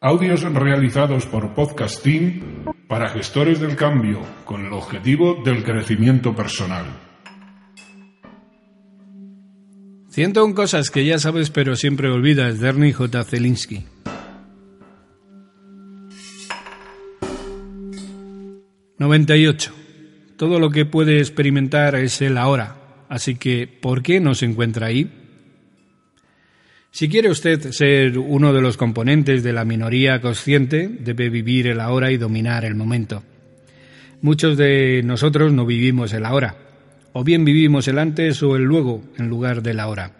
Audios realizados por Podcasting para gestores del cambio con el objetivo del crecimiento personal. 101 cosas que ya sabes pero siempre olvidas de Ernie J. Zelinsky. ...98... Todo lo que puede experimentar es el ahora, así que ¿por qué no se encuentra ahí? Si quiere usted ser uno de los componentes de la minoría consciente, debe vivir el ahora y dominar el momento. Muchos de nosotros no vivimos el ahora, o bien vivimos el antes o el luego en lugar del ahora.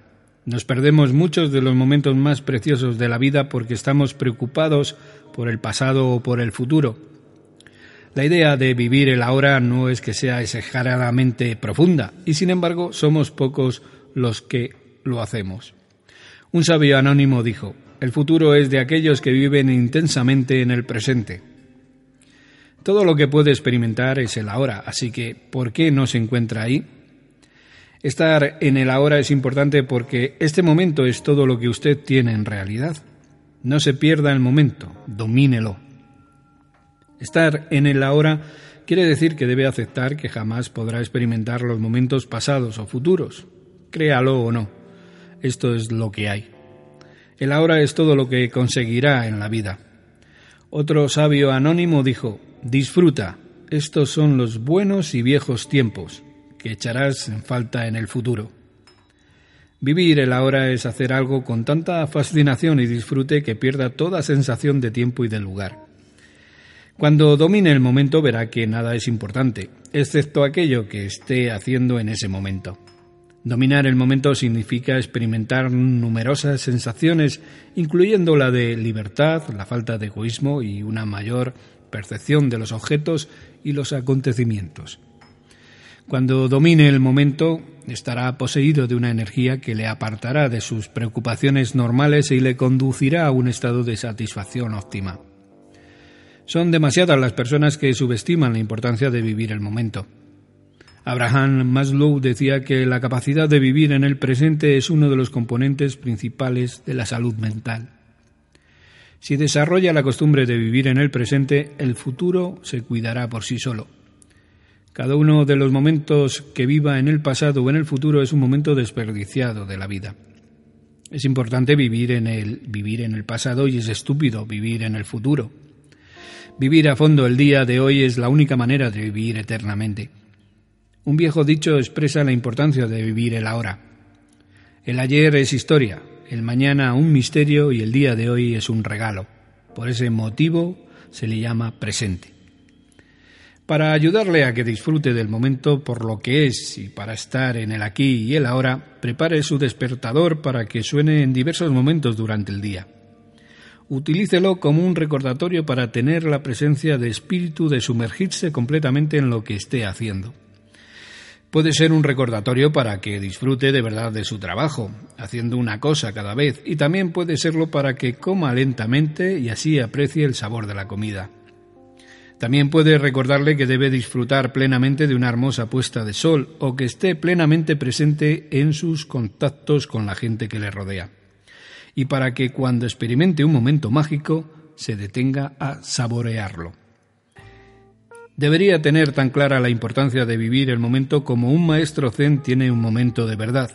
Nos perdemos muchos de los momentos más preciosos de la vida porque estamos preocupados por el pasado o por el futuro. La idea de vivir el ahora no es que sea exageradamente profunda, y sin embargo somos pocos los que lo hacemos. Un sabio anónimo dijo, el futuro es de aquellos que viven intensamente en el presente. Todo lo que puede experimentar es el ahora, así que ¿por qué no se encuentra ahí? Estar en el ahora es importante porque este momento es todo lo que usted tiene en realidad. No se pierda el momento, domínelo. Estar en el ahora quiere decir que debe aceptar que jamás podrá experimentar los momentos pasados o futuros, créalo o no. Esto es lo que hay. El ahora es todo lo que conseguirá en la vida. Otro sabio anónimo dijo, disfruta, estos son los buenos y viejos tiempos que echarás en falta en el futuro. Vivir el ahora es hacer algo con tanta fascinación y disfrute que pierda toda sensación de tiempo y de lugar. Cuando domine el momento verá que nada es importante, excepto aquello que esté haciendo en ese momento. Dominar el momento significa experimentar numerosas sensaciones, incluyendo la de libertad, la falta de egoísmo y una mayor percepción de los objetos y los acontecimientos. Cuando domine el momento, estará poseído de una energía que le apartará de sus preocupaciones normales y le conducirá a un estado de satisfacción óptima. Son demasiadas las personas que subestiman la importancia de vivir el momento. Abraham Maslow decía que la capacidad de vivir en el presente es uno de los componentes principales de la salud mental. Si desarrolla la costumbre de vivir en el presente, el futuro se cuidará por sí solo. Cada uno de los momentos que viva en el pasado o en el futuro es un momento desperdiciado de la vida. Es importante vivir en el vivir en el pasado y es estúpido vivir en el futuro. Vivir a fondo el día de hoy es la única manera de vivir eternamente. Un viejo dicho expresa la importancia de vivir el ahora. El ayer es historia, el mañana un misterio y el día de hoy es un regalo. Por ese motivo se le llama presente. Para ayudarle a que disfrute del momento por lo que es y para estar en el aquí y el ahora, prepare su despertador para que suene en diversos momentos durante el día. Utilícelo como un recordatorio para tener la presencia de espíritu de sumergirse completamente en lo que esté haciendo. Puede ser un recordatorio para que disfrute de verdad de su trabajo, haciendo una cosa cada vez, y también puede serlo para que coma lentamente y así aprecie el sabor de la comida. También puede recordarle que debe disfrutar plenamente de una hermosa puesta de sol o que esté plenamente presente en sus contactos con la gente que le rodea. Y para que cuando experimente un momento mágico se detenga a saborearlo. Debería tener tan clara la importancia de vivir el momento como un maestro zen tiene un momento de verdad.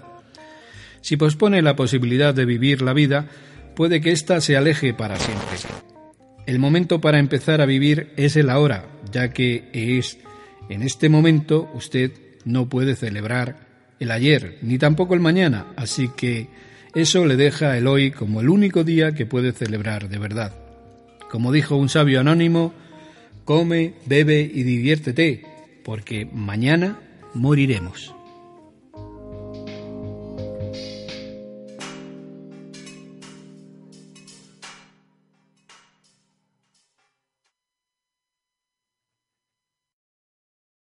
Si pospone la posibilidad de vivir la vida, puede que ésta se aleje para siempre. El momento para empezar a vivir es el ahora, ya que es en este momento usted no puede celebrar el ayer, ni tampoco el mañana, así que eso le deja el hoy como el único día que puede celebrar de verdad. Como dijo un sabio anónimo, come, bebe y diviértete, porque mañana moriremos.